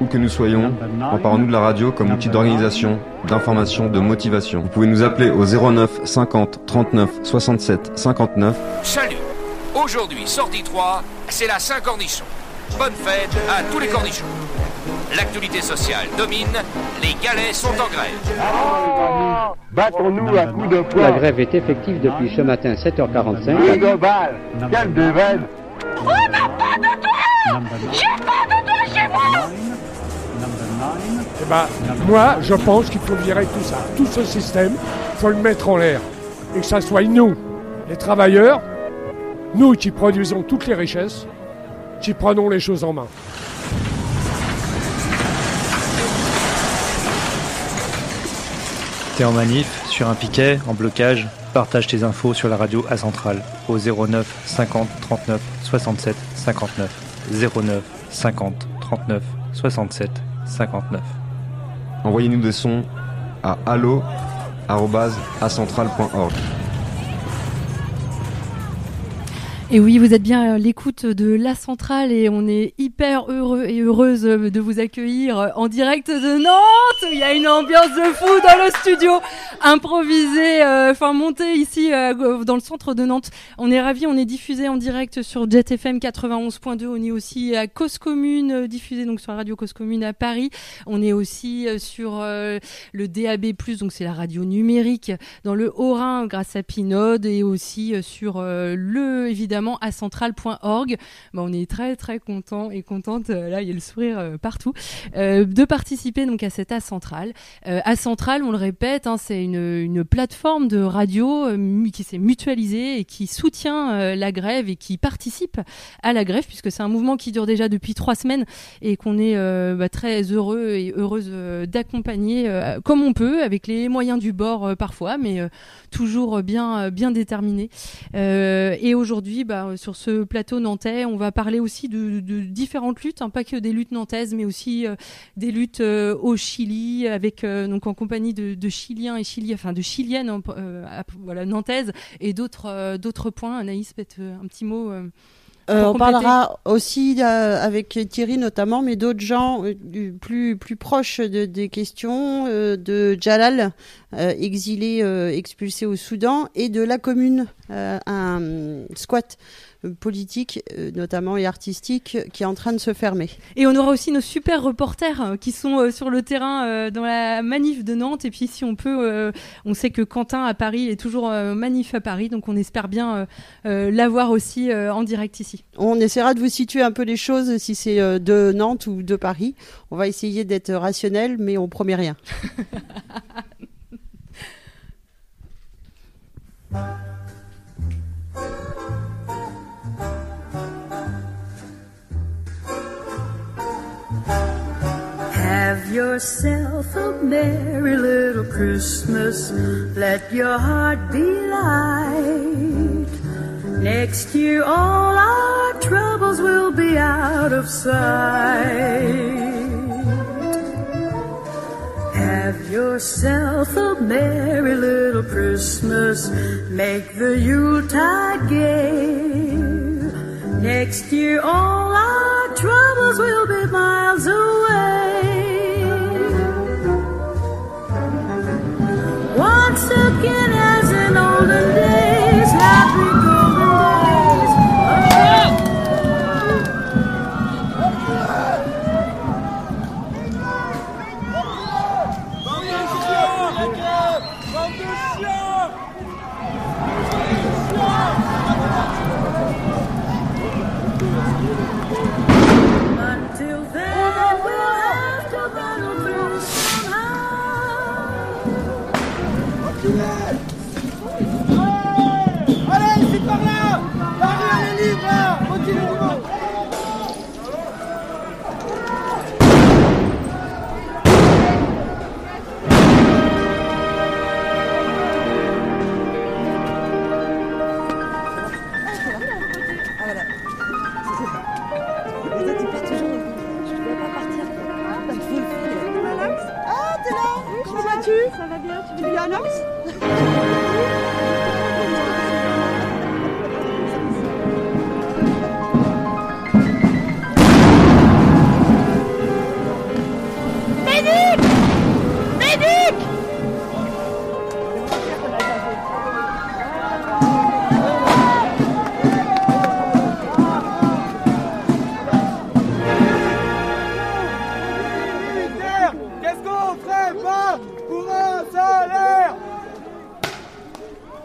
Où que nous soyons, emparons-nous de la radio comme outil d'organisation, d'information, de motivation. Vous pouvez nous appeler au 09 50 39 67 59. Salut Aujourd'hui, sortie 3, c'est la Saint-Cornichon. Bonne fête à tous les cornichons. L'actualité sociale domine, les galets sont en grève. Battons-nous à coups de poing. La grève est effective depuis ce matin 7h45. Quelle de balle Quelle de n'a pas de toit J'ai pas de toit chez moi Eh ben, moi, je pense qu'il faut virer tout ça. Tout ce système, il faut le mettre en l'air. Et que ça soit nous, les travailleurs, nous qui produisons toutes les richesses, qui prenons les choses en main. T'es en manif, sur un piquet, en blocage, partage tes infos sur la radio A Centrale au 09 50 39 67 59 09 50 39 67 59. Envoyez-nous des sons à allo@acentral.org. Et oui, vous êtes bien à l'écoute de La Centrale et on est hyper heureux et heureuse de vous accueillir en direct de Nantes. Il y a une ambiance de fou dans le studio, improvisé, euh, enfin monté ici euh, dans le centre de Nantes. On est ravis, on est diffusé en direct sur Jet FM 91.2. On est aussi à Cause Commune, euh, diffusé donc sur la radio Cause Commune à Paris. On est aussi sur le DAB+, donc c'est la radio numérique dans le Haut-Rhin grâce à Pinode et aussi sur le évidemment central.org. Bah, on est très très content et contente. euh, là, il y a le sourire euh, partout euh, de participer donc à cette A Centrale. A on le répète, hein, c'est une, une plateforme de radio qui s'est mutualisée et qui soutient la grève et qui participe à la grève puisque c'est un mouvement qui dure déjà depuis trois semaines et qu'on est bah, très heureux et heureuse d'accompagner comme on peut avec les moyens du bord parfois, mais toujours bien bien déterminé. Et aujourd'hui, bah, euh, sur ce plateau nantais, on va parler aussi de, de différentes luttes, hein, pas que des luttes nantaises, mais aussi euh, des luttes euh, au Chili, avec donc en compagnie de, de Chiliens et Chiliennes, enfin de Chiliennes, voilà nantaises, et d'autres d'autres points. Anaïs, peut-être un petit mot. euh, on parlera aussi euh, avec Thierry notamment, mais d'autres gens euh, plus plus proches de, des questions de Jalal, exilé, euh, expulsé au Soudan, et de la commune, euh, un euh, squat euh, politique, euh, notamment et artistique, qui est en train de se fermer. Et on aura aussi nos super reporters euh, qui sont euh, sur le terrain euh, dans la manif de Nantes. Et puis si on peut, euh, on sait que Quentin à Paris est toujours euh, manif à Paris, donc on espère bien euh, euh, l'avoir aussi euh, en direct ici. On essaiera de vous situer un peu les choses, si c'est euh, de Nantes ou de Paris. On va essayer d'être rationnel, mais on promet rien. Have yourself a merry little Christmas. Let your heart be light. Next year, all our troubles will be out of sight. Have yourself a merry little Christmas. Make the Yuletide gay. Next year, all our troubles will be miles away. Once again, as in olden days, happy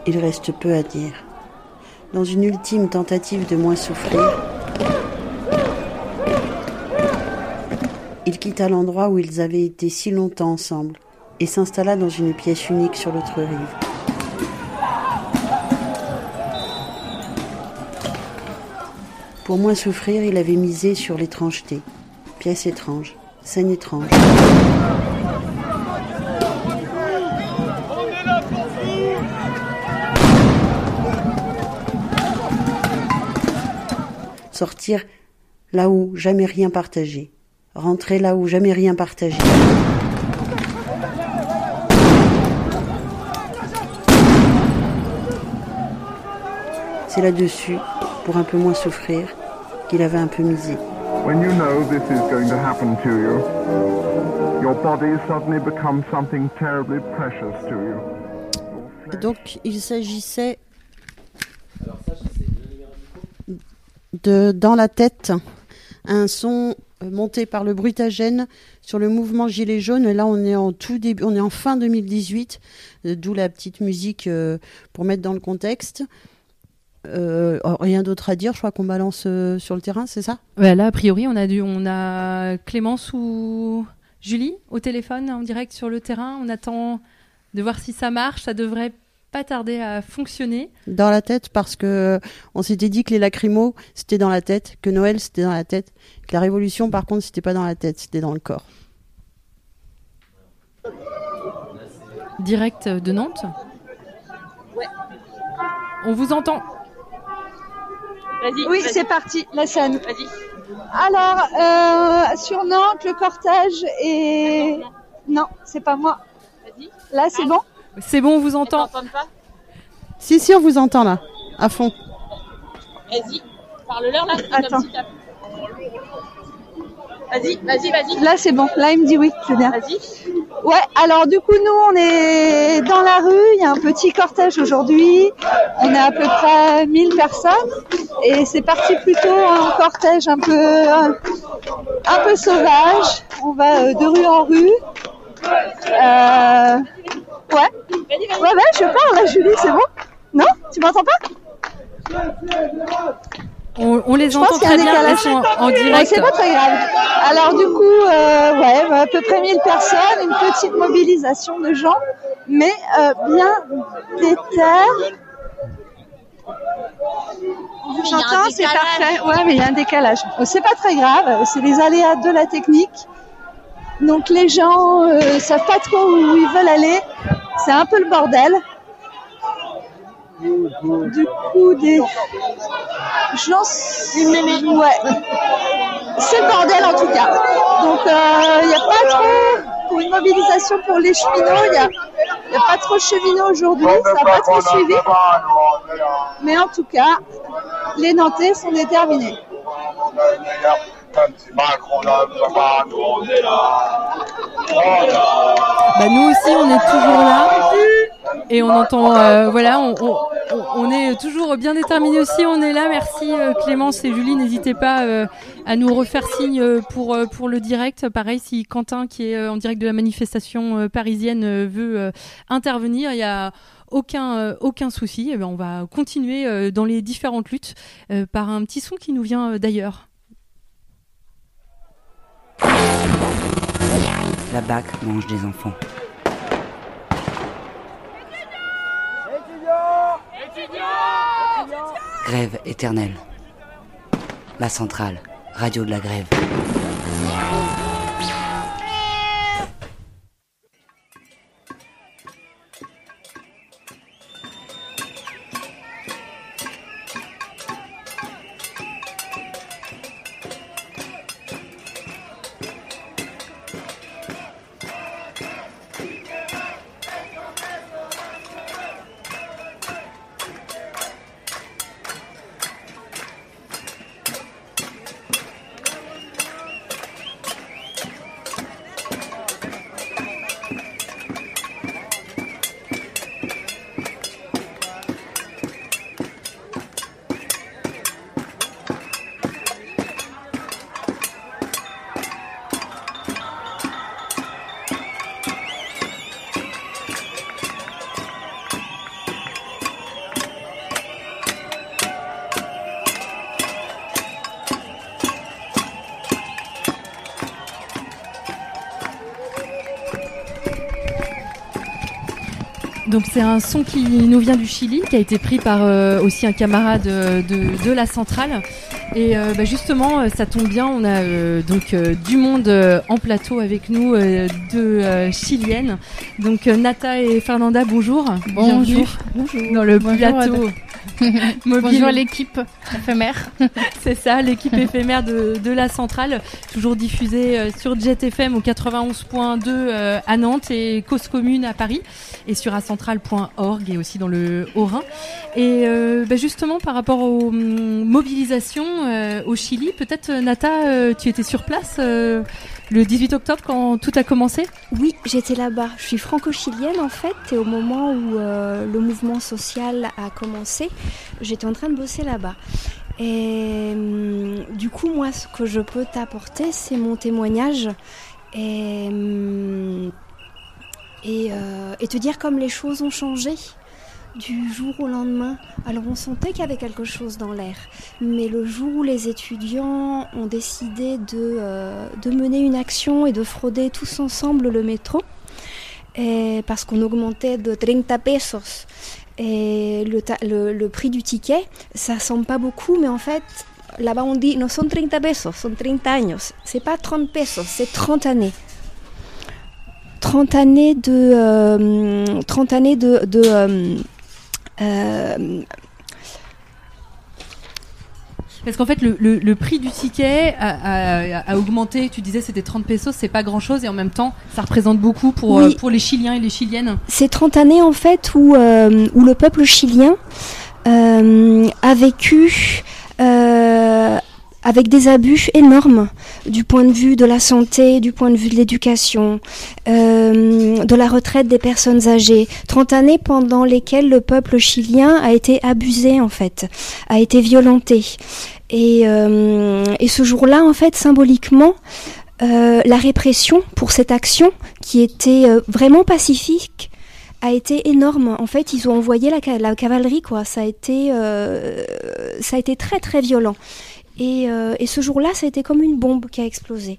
Il reste peu à dire. Dans une ultime tentative de moins souffrir, il quitta l'endroit où ils avaient été si longtemps ensemble et s'installa dans une pièce unique sur l'autre rive. Pour moins souffrir, il avait misé sur l'étrangeté. Pièce étrange, scène étrange. Sortir là où jamais rien partagé. Rentrer là où jamais rien partagé. C'est là-dessus, pour un peu moins souffrir, qu'il avait un peu misé. When you know this is going to happen to you, your body suddenly becomes something terribly precious to you. Donc il s'agissait Dans la tête, un son euh, monté par le bruitagène sur le mouvement Gilet jaune. Là, on est en tout début, on est en fin 2018, euh, d'où la petite musique euh, pour mettre dans le contexte. Oh, rien d'autre à dire, je crois qu'on balance sur le terrain, c'est ça? Là, a priori, on a, dû, on a Clémence ou Julie au téléphone en direct sur le terrain. On attend de voir si ça marche. Ça devrait pas tarder à fonctionner. Dans la tête, parce que on s'était dit que les lacrymos, c'était dans la tête, que Noël, c'était dans la tête, que la révolution, par contre, c'était pas dans la tête, c'était dans le corps. Direct de Nantes On vous entend Oui, c'est parti, la scène. Alors, euh, sur Nantes, le cortège est... Non, c'est pas moi. Là, c'est bon? C'est bon, on vous entend. Si, si, on vous entend là, à fond. Vas-y, parle-leur là. Attends. Vas-y, vas-y, vas-y. Là, c'est bon. Là, il me dit oui, je veux bien. Vas-y. Ouais, alors du coup, nous, on est dans la rue. Il y a un petit cortège aujourd'hui. On est à peu près 1000 personnes. Et c'est parti plutôt en cortège un peu, un, peu sauvage. On va euh, de rue en rue. Euh, ouais. Ouais, ouais, je parle là, Julie, c'est bon Non Tu m'entends pas? On, on les Je entend pense qu'il y a très un bien, sont en Ouais, direct. C'est pas très grave. Alors du coup, euh, ouais, bah, à peu près 1000 personnes, une petite mobilisation de gens, mais euh, bien déter. J'entends, c'est parfait. Ouais, mais il y a un décalage. C'est pas très grave, c'est les aléas de la technique. Donc les gens euh, savent pas trop où ils veulent aller. C'est un peu le bordel. Du coup, des gens. Ouais. C'est le bordel en tout cas. Donc il n'y a pas trop pour une mobilisation pour les cheminots. Il n'y a pas trop de cheminots aujourd'hui. Ça n'a pas trop suivi. Mais en tout cas, les Nantais sont déterminés. Bah, nous aussi, on est toujours là. Et on entend, euh, voilà, on, est toujours bien déterminés aussi. On est là. Merci euh, Clémence et Julie. N'hésitez pas euh, à nous refaire signe pour, le direct. Pareil, si Quentin, qui est en direct de la manifestation parisienne, veut intervenir, il y a aucun, aucun souci. Eh ben, on va continuer dans les différentes luttes par un petit son qui nous vient d'ailleurs. La BAC mange des enfants. Grève éternelle. La centrale, radio de la grève. C'est un son qui nous vient du Chili, qui a été pris par euh, aussi un camarade de, de, de la centrale. Et euh, bah, justement, euh, ça tombe bien, on a euh, donc euh, du monde euh, en plateau avec nous, euh, deux euh, chiliennes. Donc Nata et Fernanda, bonjour. Bonjour. Bonjour. Dans le Bonjour, plateau. mobile. Bonjour l'équipe éphémère. C'est ça, l'équipe éphémère de, de la centrale, toujours diffusée sur Jet FM au 91.2 euh, à Nantes et Cause Commune à Paris et sur acentrale.org et aussi dans le Haut-Rhin. Et euh, bah, justement par rapport aux hum, mobilisations euh, au Chili, peut-être euh, Nata, euh, tu étais sur place euh, le 18 octobre quand tout a commencé? Oui, j'étais là-bas. Je suis franco-chilienne en fait, et au moment où le mouvement social a commencé, j'étais en train de bosser là-bas. Et hum, du coup, moi, ce que je peux t'apporter, c'est mon témoignage et, hum, et te dire comme les choses ont changé du jour au lendemain. Alors on sentait qu'il y avait quelque chose dans l'air, mais le jour où les étudiants ont décidé de, euh, de mener une action et de frauder tous ensemble le métro, parce qu'on augmentait de 30 pesos et le, le, prix du ticket, ça semble pas beaucoup, mais en fait, là-bas on dit, non, sont 30 pesos, sont 30 años. C'est pas 30 pesos, c'est 30 années. 30 années de... euh, 30 années de... euh, euh, Parce qu'en fait, le, le- le prix du ticket a, a- a augmenté. Tu disais c'était 30 pesos, c'est pas grand chose et en même temps, ça représente beaucoup pour, Oui. euh, pour les Chiliens et les Chiliennes. C'est 30 années en fait où, euh, où le peuple chilien euh, a vécu euh, avec des abus énormes du point de vue de la santé, du point de vue de l'éducation, euh, de la retraite des personnes âgées. 30 années pendant lesquelles le peuple chilien a été abusé en fait, a été violenté. Et, euh, ce jour-là, en fait, symboliquement, euh, la répression pour cette action qui était vraiment pacifique a été énorme. En fait, ils ont envoyé la, la cavalerie, quoi. Ça a été, ça a été très très violent. Et, euh, et ce jour-là, ça a été comme une bombe qui a explosé.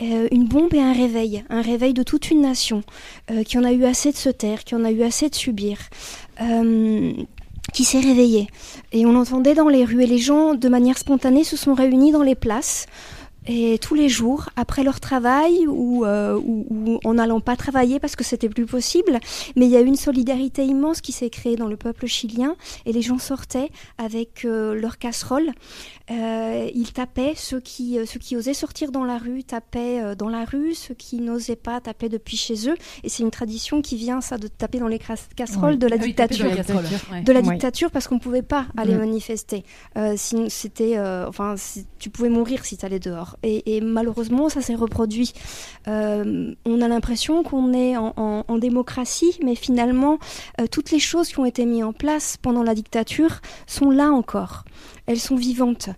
Euh, une bombe et un réveil, un réveil de toute une nation euh, qui en a eu assez de se taire, qui en a eu assez de subir. Qui s'est réveillée. Et on entendait dans les rues, et les gens, de manière spontanée, se sont réunis dans les places. Et tous les jours, après leur travail ou, euh, ou, ou en n'allant pas travailler parce que c'était plus possible, mais il y a eu une solidarité immense qui s'est créée dans le peuple chilien et les gens sortaient avec euh, leurs casseroles. Euh, ils tapaient, ceux qui, euh, ceux qui osaient sortir dans la rue tapaient euh, dans la rue, ceux qui n'osaient pas tapaient depuis chez eux. Et c'est une tradition qui vient, ça, de taper dans les casseroles de la Ah oui, dictature. ouais. De la dictature parce qu'on ne pouvait pas aller Mm. manifester. Euh, sinon, c'était, euh, enfin, si- tu pouvais mourir si tu allais dehors. Et, malheureusement, ça s'est reproduit. Euh, on a l'impression qu'on est en, démocratie, mais finalement, euh, toutes les choses qui ont été mises en place pendant la dictature sont là encore. Elles sont vivantes.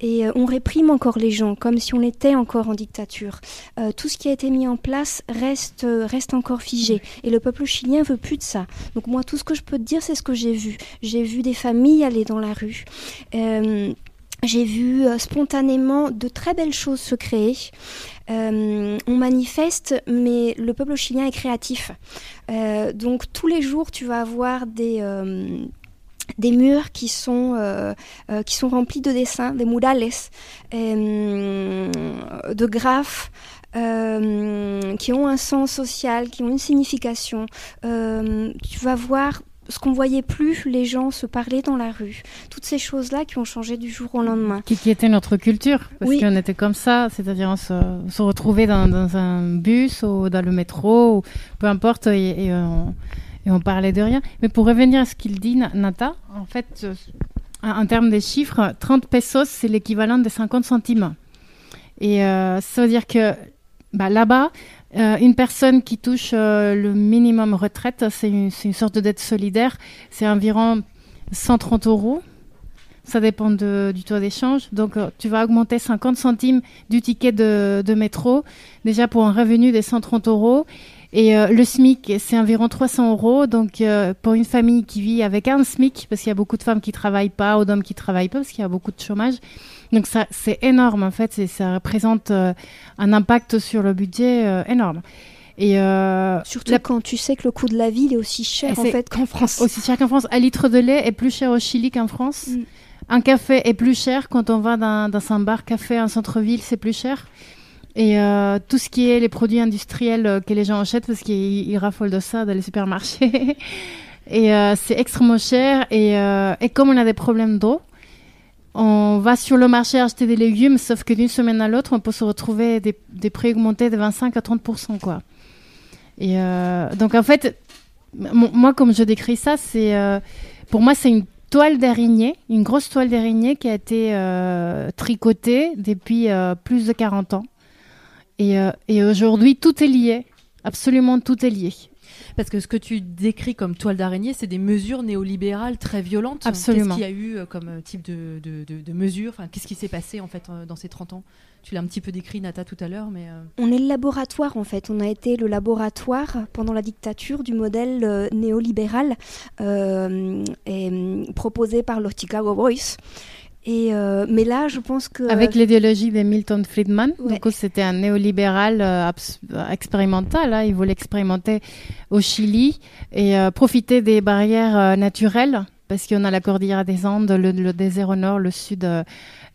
Et euh, on réprime encore les gens, comme si on était encore en dictature. Tout ce qui a été mis en place reste, reste encore figé. Et le peuple chilien veut plus de ça. Donc moi, tout ce que je peux te dire, c'est ce que j'ai vu. J'ai vu des familles aller dans la rue. J'ai vu euh, spontanément de très belles choses se créer. Euh, on manifeste, mais le peuple chilien est créatif. Euh, donc tous les jours, tu vas avoir des... des murs qui sont, qui sont remplis de dessins, des murales, de graphes, qui ont un sens social, qui ont une signification. Tu vas voir ce qu'on voyait plus, les gens se parler dans la rue. Toutes ces choses-là qui ont changé du jour au lendemain. Qui, qui était notre culture, parce Oui. qu'on était comme ça, c'est-à-dire on se, on se retrouvait dans, dans un bus ou dans le métro, ou peu importe, et, et on, et on parlait de rien. Mais pour revenir à ce qu'il dit, Na- Nata, en fait, euh, en en termes de chiffres, 30 pesos, c'est l'équivalent de 50 centimes. Et euh, ça veut dire que bah, là-bas, euh, une personne qui touche euh, le minimum retraite, c'est une, sorte de dette solidaire, c'est environ 130 euros. Ça dépend de- du taux d'échange. Donc, euh, tu vas augmenter 50 centimes du ticket de, métro, déjà pour un revenu de 130 euros. Et le SMIC, c'est environ 300 euros. Donc, pour une famille qui vit avec un SMIC, parce qu'il y a beaucoup de femmes qui travaillent pas ou d'hommes qui travaillent pas, parce qu'il y a beaucoup de chômage. Donc, ça, c'est énorme, en fait. et ça représente euh, un impact sur le budget euh, énorme. Et euh, Surtout quand tu sais que le coût de la vie il est aussi cher en fait qu'en France. Aussi cher qu'en France. Un litre de lait est plus cher au Chili qu'en France. Mm. Un café est plus cher quand on va dans, dans un bar café en centre-ville, c'est plus cher. Et euh, tout ce qui est les produits industriels euh, que les gens achètent parce qu'ils ils raffolent de ça dans les supermarchés. et euh, c'est extrêmement cher. Et, et comme on a des problèmes d'eau, on va sur le marché acheter des légumes, sauf que d'une semaine à l'autre, on peut se retrouver des, prix augmentés de 25 à 30% quoi. Et euh, donc en fait, moi comme je décris ça, c'est euh, pour moi c'est une toile d'araignée, une grosse toile d'araignée qui a été euh, tricotée depuis plus de 40 ans. Et aujourd'hui, tout est lié. Absolument tout est lié. Parce que ce que tu décris comme toile d'araignée, c'est des mesures néolibérales très violentes. Absolument. Qu'est-ce qu'il y a eu euh, comme euh, type de, de- de- de mesures? Enfin, Qu'est-ce qui s'est passé en fait euh, dans ces 30 ans? Tu l'as un petit peu décrit, Nata, tout à l'heure, mais... euh, On est le laboratoire en fait. On a été le laboratoire pendant la dictature du modèle euh, néolibéral euh, et, hum, proposé par le Chicago Boys. Et euh, mais là, je pense que Avec l'idéologie de Milton Friedman, Ouais. donc c'était un néolibéral euh, euh, expérimental. hein. Il voulait expérimenter au Chili et euh, profiter des barrières euh, naturelles, parce qu'on a la cordillère des Andes, le, le désert au nord, le sud, euh,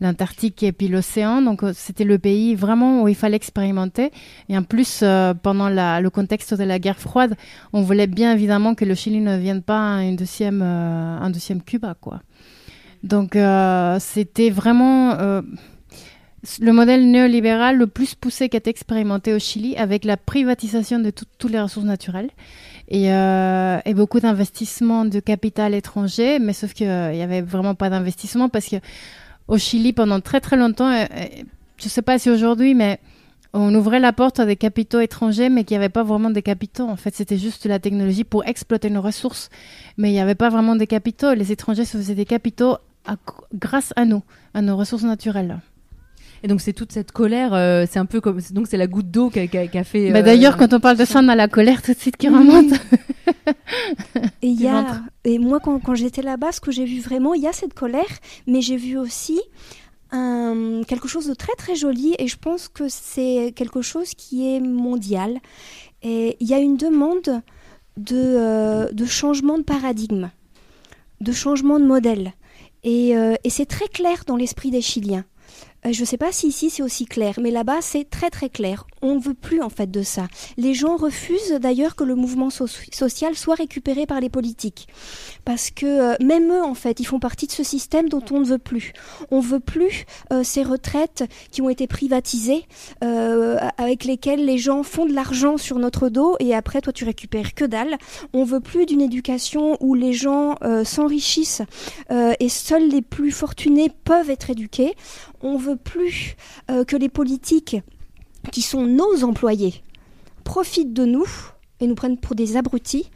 l'Antarctique et puis l'océan. Donc euh, c'était le pays vraiment où il fallait expérimenter. Et en plus, euh, pendant la- le contexte de la guerre froide, on voulait bien évidemment que le Chili ne devienne pas un deuxième, euh, un deuxième Cuba, quoi. Donc euh, c'était vraiment euh, le modèle néolibéral le plus poussé qui été expérimenté au Chili avec la privatisation de tout- toutes les ressources naturelles et, euh, et beaucoup d'investissements de capital étranger, mais sauf qu'il n'y avait vraiment pas d'investissement parce que au Chili pendant très très longtemps, je ne sais pas si aujourd'hui, mais on ouvrait la porte à des capitaux étrangers, mais qu'il n'y avait pas vraiment des capitaux. En fait, c'était juste la technologie pour exploiter nos ressources, mais il n'y avait pas vraiment des capitaux. Les étrangers se faisaient des capitaux à- grâce à nous, à nos ressources naturelles. Et donc c'est toute cette colère, euh, c'est un peu comme donc c'est la goutte d'eau qui a, fait. Bah, euh, D'ailleurs, quand on parle de ça, on a la colère tout de suite qui remonte. Et, il y Du a, ventre. et moi, quand, quand j'étais là-bas, ce que j'ai vu vraiment, il y a cette colère, mais j'ai vu aussi un- quelque chose de très très joli, et je pense que c'est quelque chose qui est mondial. Et il y a une demande de, euh, de changement de paradigme, de changement de modèle. Et, euh, et c'est très clair dans l'esprit des Chiliens. Euh, je ne sais pas si ici c'est aussi clair, mais là-bas c'est très très clair. On ne veut plus en fait de ça. Les gens refusent d'ailleurs que le mouvement so- social soit récupéré par les politiques. Parce que euh, même eux en fait, ils font partie de ce système dont on ne veut plus. On veut plus euh, ces retraites qui ont été privatisées, euh, avec lesquelles les gens font de l'argent sur notre dos et après toi tu récupères que dalle. On veut plus d'une éducation où les gens s'enrichissent et seuls les plus fortunés peuvent être éduqués. On veut plus que les politiques qui sont nos employés profitent de nous et nous prennent pour des abrutis.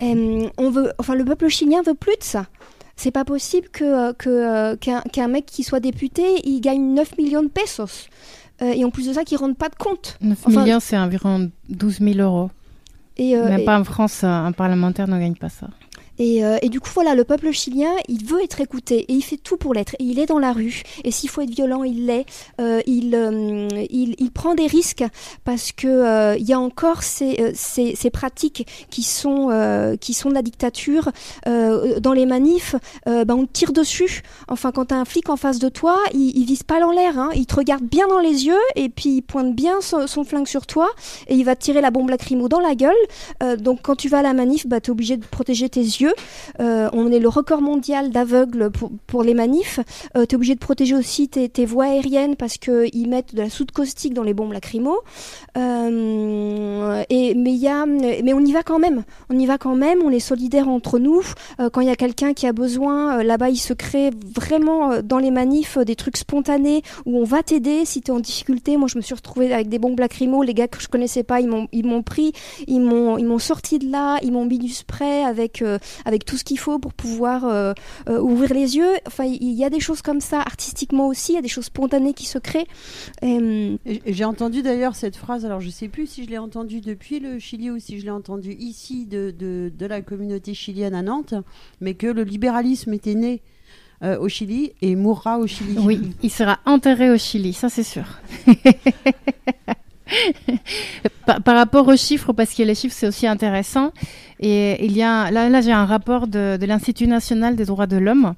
On veut, enfin, le peuple chilien veut plus de ça. C'est pas possible que euh, que, euh, qu'un mec qui soit député, il gagne 9 millions de pesos. Euh, et en plus de ça, qu'il rende pas de compte. 9 Enfin, millions, c'est environ 12 000 euros. Et, euh, Même et- pas en France, un parlementaire ne gagne pas ça. Et, euh, et du coup, voilà, le peuple chilien, il veut être écouté et il fait tout pour l'être. Il est dans la rue. Et s'il faut être violent, il l'est. Euh, il, euh, il, il prend des risques parce que euh, il y a encore ces, euh, ces, ces pratiques qui sont, euh, qui sont de la dictature. Dans les manifs, ben, on te tire dessus. Enfin, quand tu as un flic en face de toi, il, il vise pas dans l'air. Hein. Il te regarde bien dans les yeux et puis il pointe bien son, son flingue sur toi et il va tirer la bombe lacrymo dans la gueule. Donc quand tu vas à la manif, bah, tu es obligé de protéger tes yeux. Euh, on est le record mondial d'aveugles pour, les manifs. Euh, tu es obligé de protéger aussi tes, voies aériennes parce qu'ils mettent de la soude caustique dans les bombes lacrymo. Euh, et, mais, mais on y va quand même. On y va quand même, on est solidaires entre nous. Quand il y a quelqu'un qui a besoin, là-bas, il se crée vraiment dans les manifs des trucs spontanés où on va t'aider si tu es en difficulté. Moi, je me suis retrouvée avec des bombes lacrymo. Les gars que je connaissais pas, ils m'ont pris, ils m'ont sorti de là, ils m'ont mis du spray avec avec tout ce qu'il faut pour pouvoir euh, euh, ouvrir les yeux. Enfin, il y a des choses comme ça artistiquement aussi. Il y a des choses spontanées qui se créent. Et, J'ai entendu d'ailleurs cette phrase, alors je sais plus si je l'ai entendue depuis le Chili ou si je l'ai entendue ici de, de, de la communauté chilienne à Nantes, mais que le libéralisme était né euh, au Chili et mourra au Chili. Oui, il sera enterré au Chili, ça c'est sûr. par, rapport aux chiffres, parce que les chiffres c'est aussi intéressant. Et il y a là, là j'ai un rapport de, l'Institut national des droits de l'homme.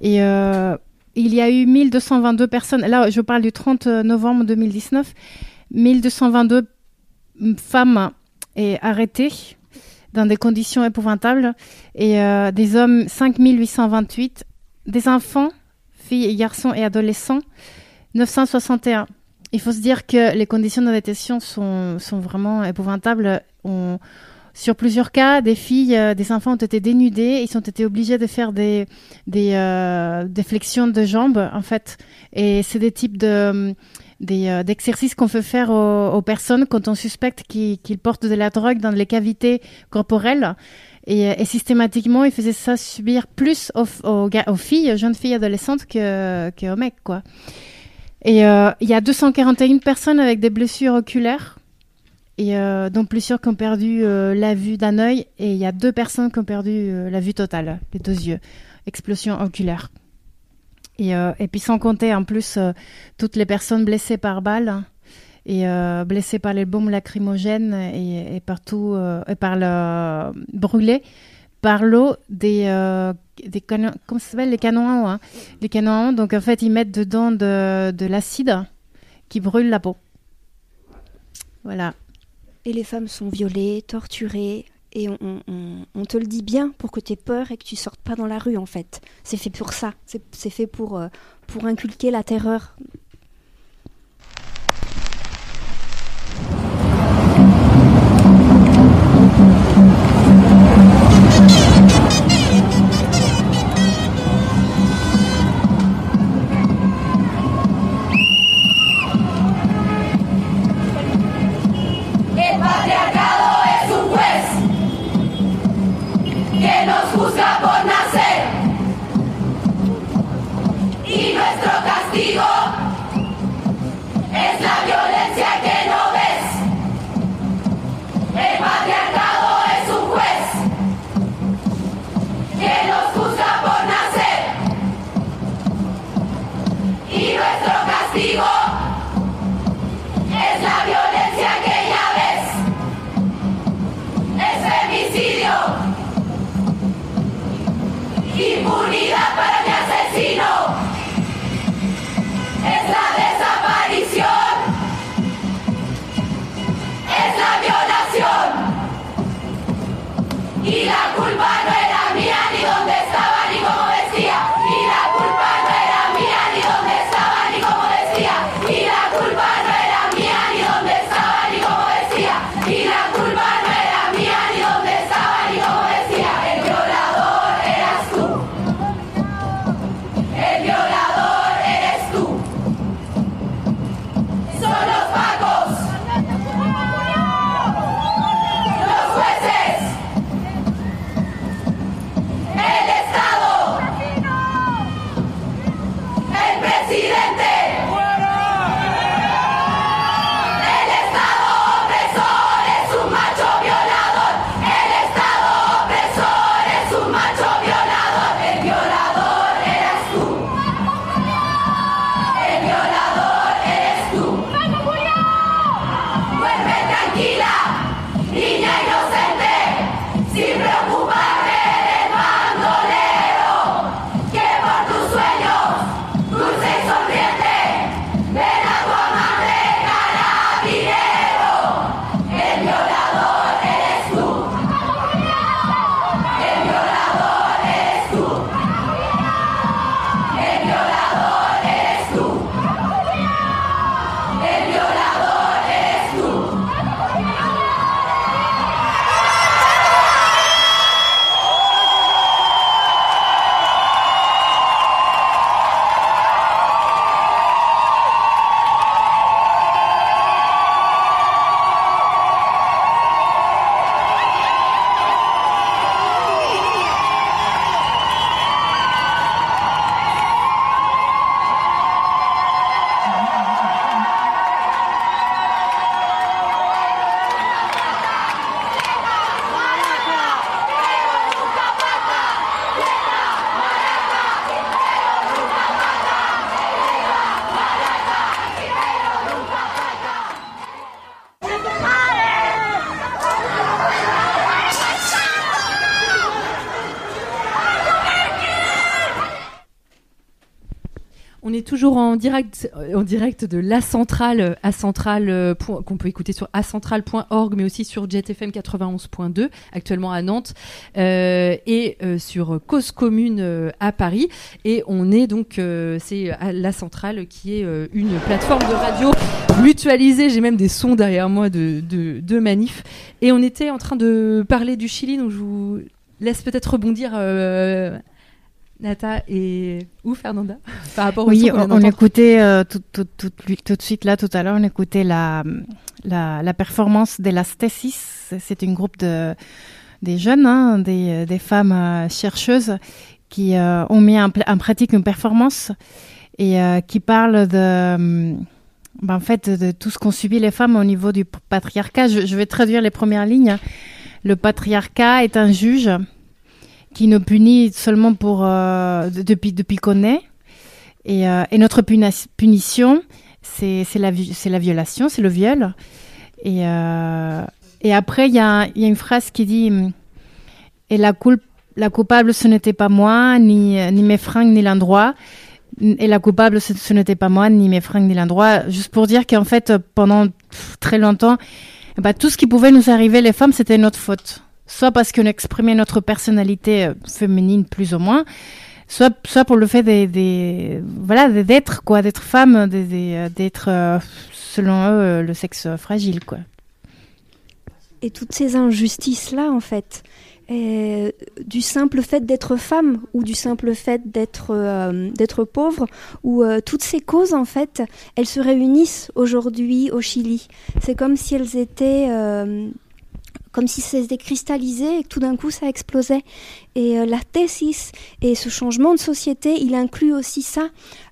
Et euh, il y a eu 1222 personnes. Là, je parle du 30 novembre 2019. 1222 femmes arrêtées dans des conditions épouvantables et euh, des hommes 5828, des enfants, filles et garçons et adolescents 961. Il faut se dire que les conditions de détention sont, sont vraiment épouvantables. Sur plusieurs cas, des filles, euh, des enfants ont été dénudés, ils ont été obligés de faire des, des, euh, flexions de jambes, en fait. Et c'est des types de euh, d'exercices qu'on fait faire aux, personnes quand on suspecte qu'ils portent de la drogue dans les cavités corporelles. Et, systématiquement, ils faisaient ça subir plus aux, aux, aux filles, jeunes filles adolescentes, que, que mecs, quoi. Et euh, il y a 241 personnes avec des blessures oculaires, et euh, dont plusieurs qui ont perdu euh, la vue d'un œil, et il y a deux personnes qui ont perdu la vue totale, les deux yeux, explosion oculaire. Et, puis sans compter en plus toutes les personnes blessées par balles et blessées par les bombes lacrymogènes et, partout et par le brûlé par l'eau des des canons comment ça s'appelle les canons à eau hein. Les canons à eau donc en fait ils mettent dedans de, de l'acide qui brûle la peau. Voilà. Et les femmes sont violées torturées et on, on, on, te le dit bien pour que tu aies peur et que tu sortes pas dans la rue en fait. C'est fait pour ça, c'est fait pour, euh, pour inculquer la terreur toujours en direct, en direct de La Centrale, à Centrale, qu'on peut écouter sur acentrale.org, mais aussi sur JetFM 91.2, actuellement à Nantes, et sur Cause Commune à Paris. Et on est donc, c'est La Centrale qui est une plateforme de radio mutualisée. J'ai même des sons derrière moi de, de, de manifs. Et on était en train de parler du Chili, donc je vous laisse peut-être rebondir. Nata et ou Fernanda par rapport au Oui, on, écoutait euh, tout, tout, tout, tout, de suite là, tout à l'heure, on écoutait la, la, la performance de la Stasis. C'est un groupe de, des jeunes, hein, des, des, femmes euh, chercheuses qui euh, ont mis en, en, pratique une performance et qui parlent de, ben, en fait, de tout ce qu'ont subi les femmes au niveau du patriarcat. Je, je vais traduire les premières lignes. Le patriarcat est un juge qui nous punit seulement pour euh, depuis qu'on est. Et, euh, notre punition, c'est la violation, c'est le viol. Et euh, après il y a, une phrase qui dit et la coupable ce n'était pas moi ni mes fringues ni l'endroit. Et la coupable, ce, n'était pas moi, ni mes fringues, ni l'endroit. Juste pour dire qu'en fait, pendant très longtemps, bah, tout ce qui pouvait nous arriver, les femmes, c'était notre faute soit parce qu'on exprimait notre personnalité euh, féminine plus ou moins, soit, soit pour le fait des, voilà d'être quoi, d'être femme, euh, d'être euh, selon eux le sexe fragile quoi. Et toutes ces injustices là en fait, du simple fait d'être femme ou du simple fait d'être d'être pauvre ou toutes ces causes en fait elles se réunissent aujourd'hui au Chili c'est comme si elles étaient comme si c'était cristallisé et que tout d'un coup ça explosait. Et euh, la thesis et ce changement de société, il inclut aussi ça,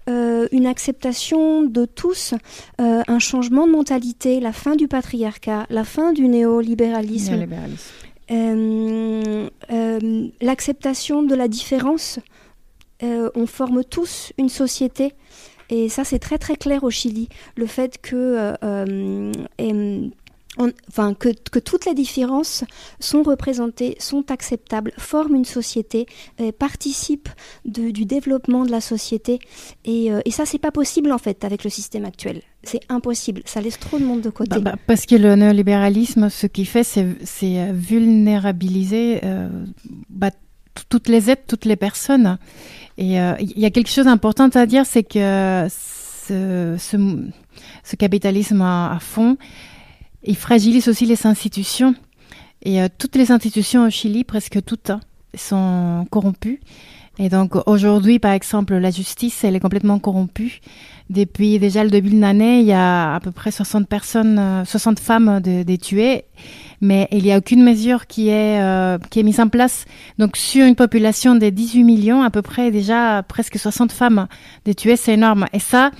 euh, une acceptation de tous, euh, un changement de mentalité, la fin du patriarcat, la fin du néolibéralisme, l'acceptation de la différence. on forme tous une société. Et ça, c'est très très clair au Chili. Le fait que que, toutes les différences sont représentées, sont acceptables, forment une société, euh, participent du développement de la société. Et, euh, et ça, c'est pas possible en fait avec le système actuel. C'est impossible. Ça laisse trop de monde de côté. Bah, bah, parce que le néolibéralisme, ce qu'il fait, c'est euh, vulnérabiliser euh, bah, toutes les êtres, toutes les personnes. Et il y a quelque chose d'important à dire, c'est que ce, capitalisme à fond, il fragilise aussi les institutions. Et euh, toutes les institutions au Chili, presque toutes, hein, sont corrompues. Et donc aujourd'hui, par exemple, la justice, elle est complètement corrompue. Depuis déjà le début de l'année, il y a à peu près 60 personnes, 60 euh, femmes de, de tuées, mais il n'y a aucune mesure qui est, euh, qui est mise en place. Donc sur une population de 18 millions, à peu près déjà presque 60 femmes de tuées, c'est énorme. Et ça,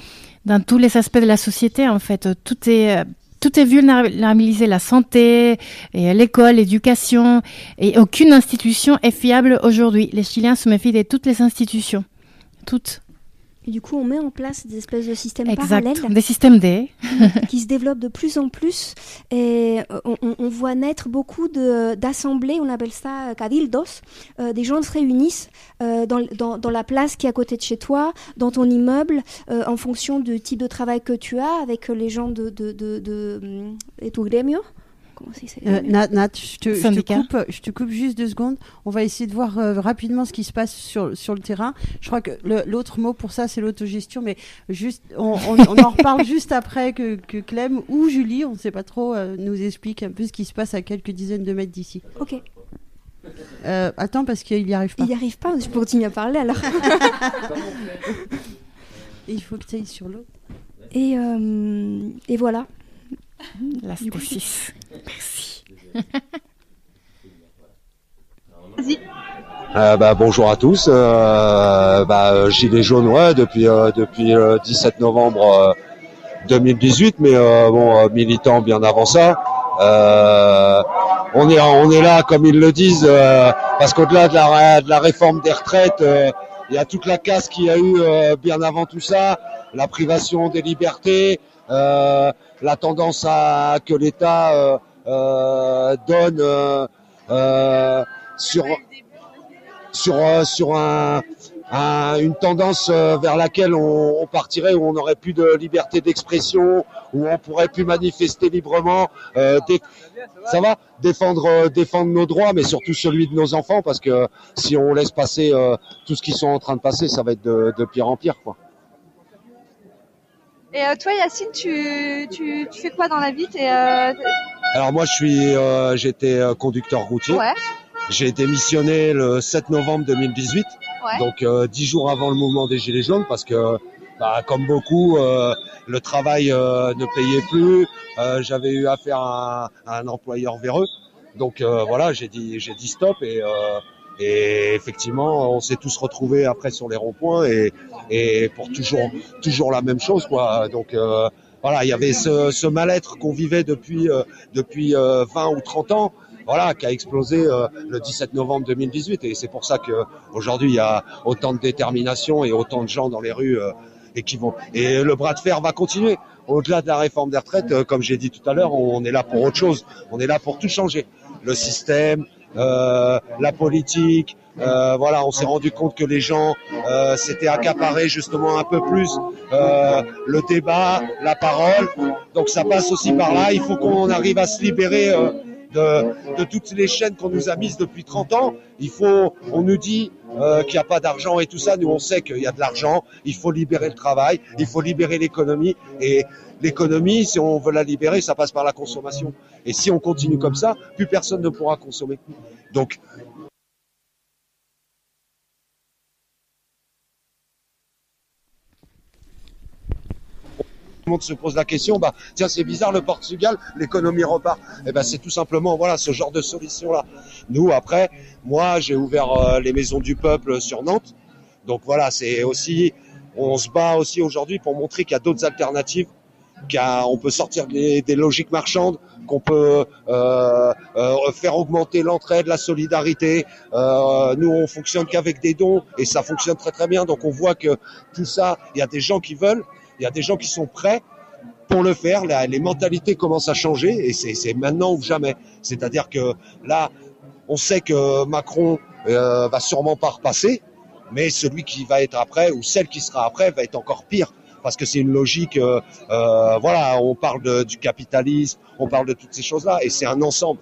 dans tous les aspects de la société, en fait, tout est tout est vulnérabilisé, la santé, et l'école, l'éducation, et aucune institution est fiable aujourd'hui. Les Chiliens se méfient de toutes les institutions. Toutes. Et du coup, on met en place des espèces de systèmes exact. parallèles. Des systèmes D. qui se développent de plus en plus. Et euh, on, on voit naître beaucoup d'assemblées, on appelle ça cabildos. Euh, des gens se réunissent euh, dans, dans, dans, la place qui est à côté de chez toi, dans ton immeuble, euh, en fonction du type de travail que tu as, avec les gens de, de, de, de, de, de gremio. Euh, Nat, Nat je, te, je, te coupe, je, te, coupe, juste deux secondes. On va essayer de voir euh, rapidement ce qui se passe sur, sur le terrain. Je crois que l'autre mot pour ça, c'est l'autogestion, mais juste, on, on, on en reparle juste après que, que, Clem ou Julie, on ne sait pas trop, euh, nous explique un peu ce qui se passe à quelques dizaines de mètres d'ici. Ok. Euh, attends, parce qu'il n'y arrive pas. Il n'y arrive pas, je peux continuer à parler alors. il faut que tu ailles sur l'eau. Et, euh, et voilà. La Stécis. Merci. Vas-y. Euh, bah, bonjour à tous. Euh, bah, Gilet jaune, ouais, depuis euh, depuis le 17 novembre 2018, mais bon, militant bien avant ça. on est on est là, comme ils le disent, parce qu'au-delà de la de la réforme des retraites, il y a toute la casse qu'il y a eu bien avant tout ça, la privation des libertés, euh, la tendance à que l'État euh, euh, donne sur sur sur un un- une tendance euh, vers laquelle on, partirait, où on aurait plus de liberté d'expression, où on pourrait plus manifester librement. euh, ça va défendre, euh, défendre nos droits, mais surtout celui de nos enfants, parce que si on laisse passer euh, tout ce qu'ils sont en train de passer, ça va être de, de pire en pire, quoi. Et euh, toi, Yacine, tu, tu, tu fais quoi dans la vie? T'es, euh, Alors moi, je suis, euh, j'étais conducteur routier. Ouais. J'ai été missionné le 7 novembre 2018, Ouais. donc dix jours avant le mouvement des Gilets jaunes, parce que, bah, comme beaucoup, euh, le travail euh, ne payait plus. Euh, J'avais eu affaire à, un- à un employeur véreux, donc voilà, j'ai dit, j'ai dit stop et et effectivement, on s'est tous retrouvés après sur les ronds-points et, et pour toujours, toujours la même chose, quoi. Donc euh, voilà, il y avait ce, ce mal-être qu'on vivait depuis, euh, depuis euh, 20 ou 30 ans, voilà, qui a explosé euh, le 17 novembre 2018. Et c'est pour ça que aujourd'hui il y a autant de détermination et autant de gens dans les rues euh, et qui vont. Et le bras de fer va continuer. Au-delà de la réforme des retraites, euh, comme j'ai dit tout à l'heure, on est là pour autre chose. On est là pour tout changer. Le système, la politique. euh, voilà, on s'est rendu compte que les gens euh, s'étaient accaparés justement un peu plus euh, le débat, la parole. Donc ça passe aussi par là. Il faut qu'on arrive à se libérer euh, de, toutes les chaînes qu'on nous a mises depuis 30 ans. Il faut, on nous dit euh, qu'il n'y a pas d'argent et tout ça. Nous, on sait qu'il y a de l'argent. Il faut libérer le travail. Il faut libérer l'économie. Et l'économie, si on veut la libérer, ça passe par la consommation. Et si on continue comme ça, plus personne ne pourra consommer. Donc, le monde se pose la question, bah tiens c'est bizarre le Portugal, l'économie repart. Et ben c'est tout simplement voilà ce genre de solution là. Nous après, moi j'ai ouvert euh, les maisons du peuple sur Nantes, donc voilà c'est aussi on se bat aussi aujourd'hui pour montrer qu'il y a d'autres alternatives, qu'on peut sortir des, des logiques marchandes, qu'on peut euh, euh, faire augmenter l'entraide, la solidarité. Euh, nous on fonctionne qu'avec des dons et ça fonctionne très très bien. Donc on voit que tout ça, il y a des gens qui veulent, il y a des gens qui sont prêts pour le faire. Les mentalités commencent à changer et c'est maintenant ou jamais. C'est-à-dire que là, on sait que Macron euh, va sûrement pas repasser, mais celui qui va être après ou celle qui sera après va être encore pire parce que c'est une logique. euh, euh, voilà, on parle du capitalisme, on parle de toutes ces choses-là et c'est un ensemble.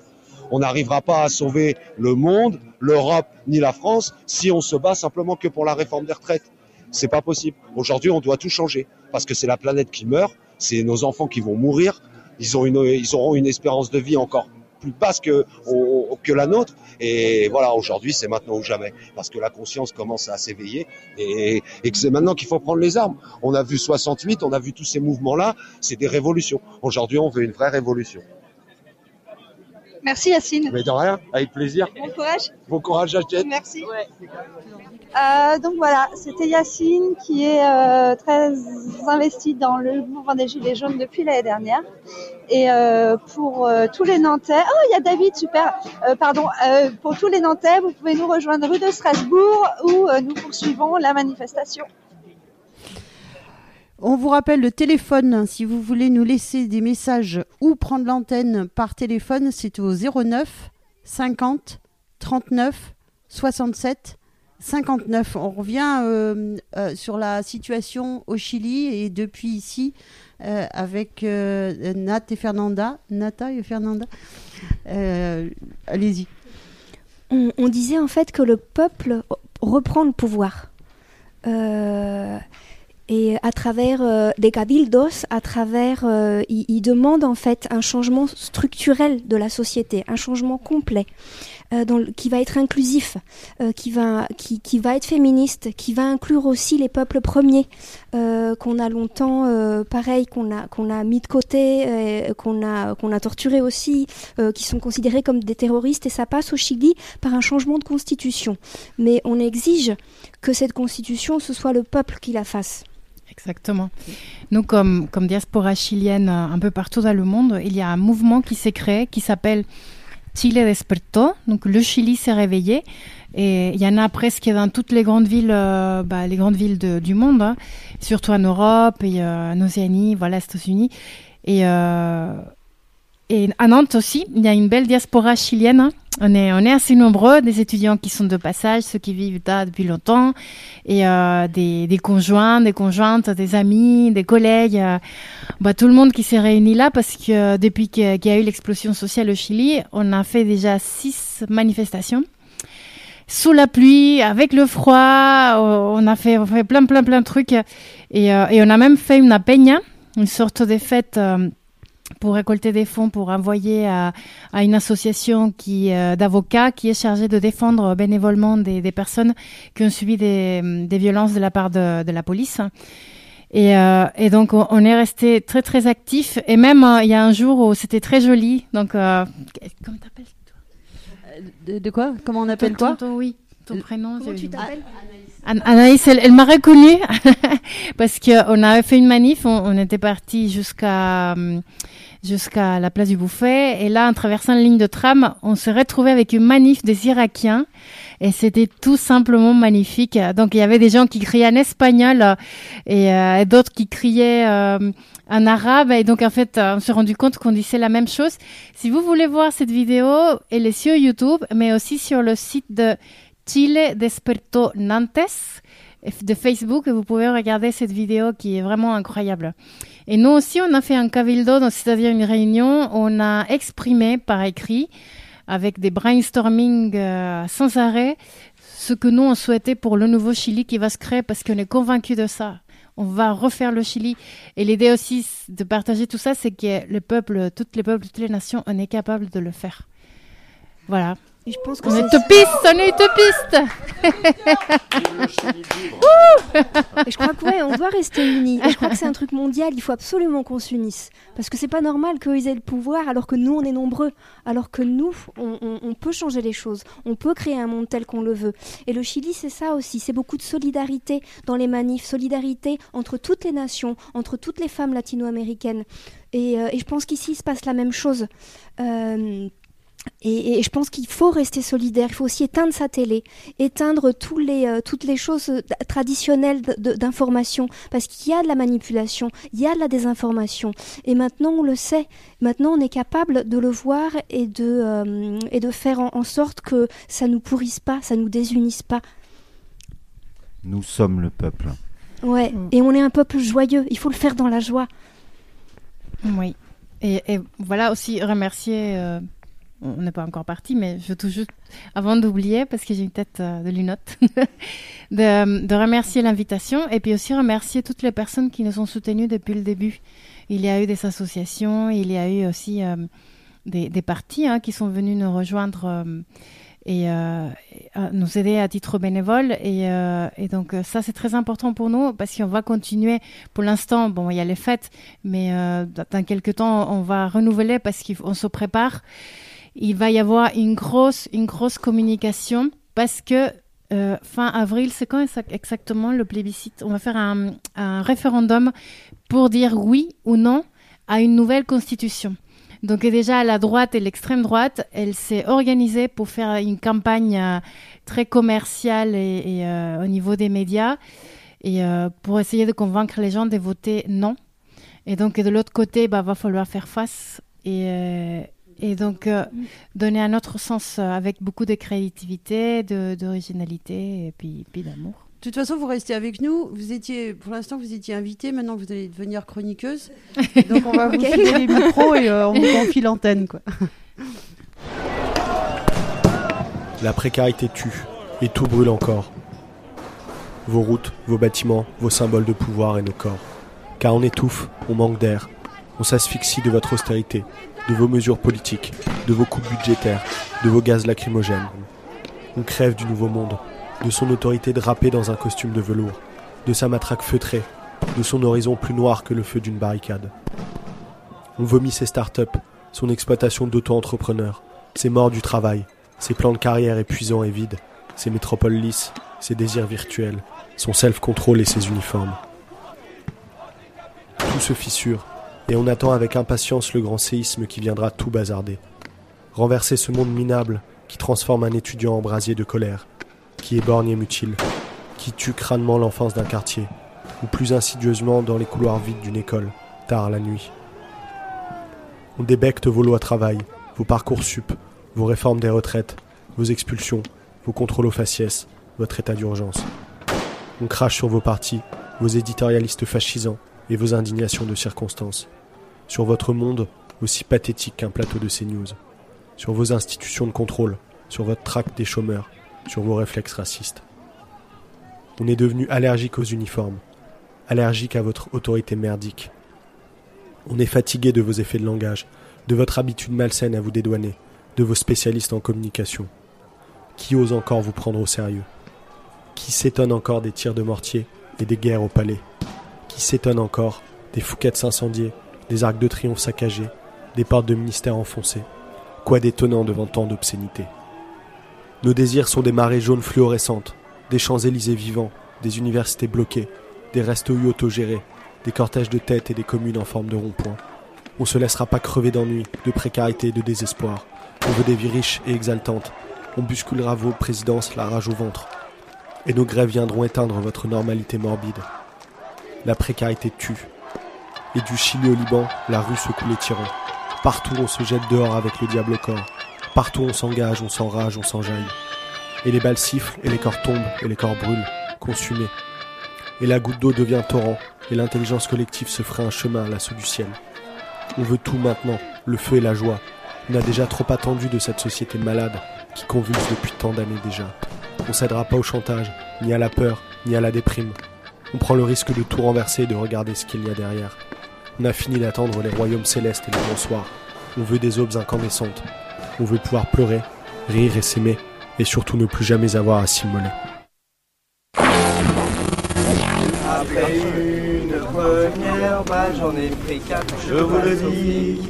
On n'arrivera pas à sauver le monde, l'Europe ni la France si on se bat simplement que pour la réforme des retraites. C'est pas possible. Aujourd'hui, on doit tout changer parce que c'est la planète qui meurt, c'est nos enfants qui vont mourir. Ils ont une, ils auront une espérance de vie encore plus basse que la nôtre. Et voilà, aujourd'hui, c'est maintenant ou jamais parce que la conscience commence à s'éveiller et, et que c'est maintenant qu'il faut prendre les armes. On a vu 68, on a vu tous ces mouvements-là, c'est des révolutions. Aujourd'hui, on veut une vraie révolution. Merci Yacine. Mais de rien, avec plaisir. Bon courage. Bon courage, Jacquette. Merci. Euh, donc voilà, c'était Yacine qui est euh, très investi dans le mouvement des Gilets jaunes depuis l'année dernière. Et euh, pour tous les Nantais, oh il y a David, super. Pardon, pour tous les Nantais, vous pouvez nous rejoindre rue de Strasbourg où nous poursuivons la manifestation. On vous rappelle le téléphone, si vous voulez nous laisser des messages ou prendre l'antenne par téléphone, c'est au 09 50 39 67 59. On revient euh, euh, sur la situation au Chili et depuis ici euh, avec Nat et Fernanda. Nata et Fernanda. Allez-y. On disait en fait que le peuple reprend le pouvoir. Et à travers euh, des cabildos, à travers, euh, il, il demande en fait un changement structurel de la société, un changement complet, euh, dans le- qui va être inclusif, euh, qui va, qui, qui va être féministe, qui va inclure aussi les peuples premiers euh, qu'on a longtemps, euh, pareil, qu'on a qu'on a mis de côté, qu'on a qu'on a torturé aussi, qui sont considérés comme des terroristes. Et ça passe au Chili par un changement de constitution. Mais on exige que cette constitution, ce soit le peuple qui la fasse. Exactement. Nous, comme, comme diaspora chilienne euh, un peu partout dans le monde, il y a un mouvement qui s'est créé qui s'appelle Chile despertó, donc le Chili s'est réveillé. Et il y en a presque dans toutes les grandes villes, euh, bah, les grandes villes du monde, hein, surtout en Europe et euh, en Océanie, voilà, aux États-Unis. Et, et à Nantes aussi, il y a une belle diaspora chilienne. hein. on est, assez nombreux, des étudiants qui sont de passage, ceux qui vivent là depuis longtemps, et euh, des, conjoints, des conjointes, des amis, des collègues, euh, bah, tout le monde qui s'est réuni là parce que euh, depuis qu'il y a eu l'explosion sociale au Chili, on a fait déjà six manifestations sous la pluie, avec le froid. On a fait, on fait plein, plein, plein de trucs. Et, et, on a même fait une peña, une sorte de fête pour récolter des fonds pour envoyer à, à une association qui euh, d'avocats qui est chargée de défendre bénévolement des, des, personnes qui ont subi des, des violences de la part de, de la police. Et, euh, et, donc on est resté très très actif. Et même euh, il y a un jour où c'était très joli. Donc euh, comment t'appelles de, de, quoi? Comment on appelle toi? Oui, ton prénom. Comment tu t'appelles? Anaïs, elle, elle m'a reconnue. Parce qu'on avait fait une manif, on, on était parti jusqu'à jusqu'à la place du Bouffet. Et là, en traversant la ligne de tram, on s'est retrouvé avec une manif des Irakiens. Et c'était tout simplement magnifique. Donc, il y avait des gens qui criaient en espagnol et, euh, d'autres qui criaient euh, en arabe. Et donc, en fait, on s'est rendu compte qu'on disait la même chose. Si vous voulez voir cette vidéo, elle est sur YouTube, mais aussi sur le site de Chile Desperto Nantes de Facebook. Vous pouvez regarder cette vidéo qui est vraiment incroyable. Et nous aussi, on a fait un cabildo, c'est-à-dire une réunion, on a exprimé par écrit, avec des brainstorming euh, sans arrêt, ce que nous, on souhaitait pour le nouveau Chili qui va se créer, parce qu'on est convaincu de ça. On va refaire le Chili. Et l'idée aussi de partager tout ça, c'est que le peuple, toutes les peuples, toutes les nations, on est capable de le faire. Voilà. Et je pense que on est utopiste, on est utopiste. Et je crois que ouais, on doit rester unis. Et je crois que c'est un truc mondial. Il faut absolument qu'on s'unisse parce que c'est pas normal qu'ils aient le pouvoir alors que nous on est nombreux, alors que nous on, on- on peut changer les choses, on peut créer un monde tel qu'on le veut. Et le Chili c'est ça aussi, c'est beaucoup de solidarité dans les manifs, solidarité entre toutes les nations, entre toutes les femmes latino-américaines. Et, euh, et je pense qu'ici il se passe la même chose. Euh, et, et je pense qu'il faut rester solidaire. Il faut aussi éteindre sa télé, éteindre tous les, euh, toutes les choses euh, traditionnelles d'information, parce qu'il y a de la manipulation, il y a de la désinformation. Et maintenant, on le sait. Maintenant, on est capable de le voir et de, euh, et de faire en, en sorte que ça nous pourrisse pas, ça nous désunisse pas. Nous sommes le peuple. Ouais. Et on est un peuple joyeux. Il faut le faire dans la joie. Oui. Et, et voilà aussi remercier. euh, on n'est pas encore parti, mais je tout juste, avant d'oublier, parce que j'ai une tête euh, de lunotte, de, de remercier l'invitation et puis aussi remercier toutes les personnes qui nous ont soutenus depuis le début. Il y a eu des associations, il y a eu aussi euh, des, des partis hein, qui sont venus nous rejoindre euh, et euh, euh, nous aider à titre bénévole. Et, euh, et donc euh, ça, c'est très important pour nous parce qu'on va continuer. Pour l'instant, bon, il y a les fêtes, mais euh, dans quelques temps, on va renouveler parce qu'on se prépare. Il va y avoir une grosse, une grosse communication parce que euh, fin avril, c'est quand exact- exactement le plébiscite? On va faire un, un référendum pour dire oui ou non à une nouvelle constitution. Donc déjà la droite et l'extrême droite, elle s'est organisée pour faire une campagne euh, très commerciale et, euh, au niveau des médias et euh, pour essayer de convaincre les gens de voter non. Et donc de l'autre côté, bah va falloir faire face et euh, et donc euh, donner un autre sens euh, avec beaucoup de créativité, de d'originalité et puis puis d'amour. De toute façon, vous restez avec nous. Vous étiez, pour l'instant, vous étiez invitée. Maintenant, vous allez devenir chroniqueuse. Donc, on va vous filer les micros et euh, on vous confie l'antenne, quoi. La précarité tue, et tout brûle encore. Vos routes, vos bâtiments, vos symboles de pouvoir et nos corps. Car on étouffe, on manque d'air, on s'asphyxie de votre austérité, de vos mesures politiques, de vos coupes budgétaires, de vos gaz lacrymogènes. On crève du nouveau monde, de son autorité drapée dans un costume de velours, de sa matraque feutrée, de son horizon plus noir que le feu d'une barricade. On vomit ses start-up, son exploitation d'auto-entrepreneurs, ses morts du travail, ses plans de carrière épuisants et vides, ses métropoles lisses, ses désirs virtuels, son self-control et ses uniformes. Tout se fissure, et on attend avec impatience le grand séisme qui viendra tout bazarder. Renverser ce monde minable qui transforme un étudiant en brasier de colère, qui éborgne et mutile, qui tue crânement l'enfance d'un quartier, ou plus insidieusement dans les couloirs vides d'une école, tard la nuit. On débecte vos lois travail, vos parcours sup, vos réformes des retraites, vos expulsions, vos contrôles aux faciès, votre état d'urgence. On crache sur vos partis, vos éditorialistes fascisants et vos indignations de circonstances. Sur votre monde, aussi pathétique qu'un plateau de CNews. Sur vos institutions de contrôle, sur votre tract des chômeurs, sur vos réflexes racistes. On est devenu allergique aux uniformes, allergique à votre autorité merdique. On est fatigué de vos effets de langage, de votre habitude malsaine à vous dédouaner, de vos spécialistes en communication. Qui ose encore vous prendre au sérieux? Qui s'étonne encore des tirs de mortier et des guerres au palais? Qui s'étonne encore des fouquettes incendiées, des arcs de triomphe saccagés, des portes de ministère enfoncées Quoi d'étonnant devant tant d'obscénités Nos désirs sont des marées jaunes fluorescentes, des Champs-Élysées vivants, des universités bloquées, des restos autogérés, des cortèges de têtes et des communes en forme de rond-point. On se laissera pas crever d'ennui, de précarité et de désespoir. On veut des vies riches et exaltantes. On bousculera vos présidences la rage au ventre. Et nos grèves viendront éteindre votre normalité morbide. La précarité tue. Et du Chili au Liban, la rue secoue les tyrans. Partout on se jette dehors avec le diable au corps. Partout on s'engage, on s'enrage, on s'enjaille. Et les balles sifflent, et les corps tombent, et les corps brûlent, consumés. Et la goutte d'eau devient torrent, et l'intelligence collective se fera un chemin à l'assaut du ciel. On veut tout maintenant, le feu et la joie. On a déjà trop attendu de cette société malade qui convulse depuis tant d'années déjà. On cédera pas au chantage, ni à la peur, ni à la déprime. On prend le risque de tout renverser et de regarder ce qu'il y a derrière. On a fini d'attendre les royaumes célestes et les bonsoirs. On veut des aubes incandescentes. On veut pouvoir pleurer, rire et s'aimer, et surtout ne plus jamais avoir à s'immoler. Après une première balle, j'en ai pris quatre. Je vous le dis,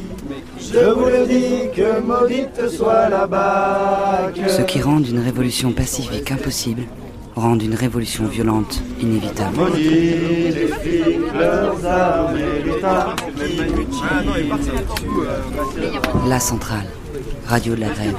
je vous le dis, que maudite soit la bague. Ce qui rend une révolution pacifique impossible rend une révolution violente inévitable. La centrale, radio de la grève.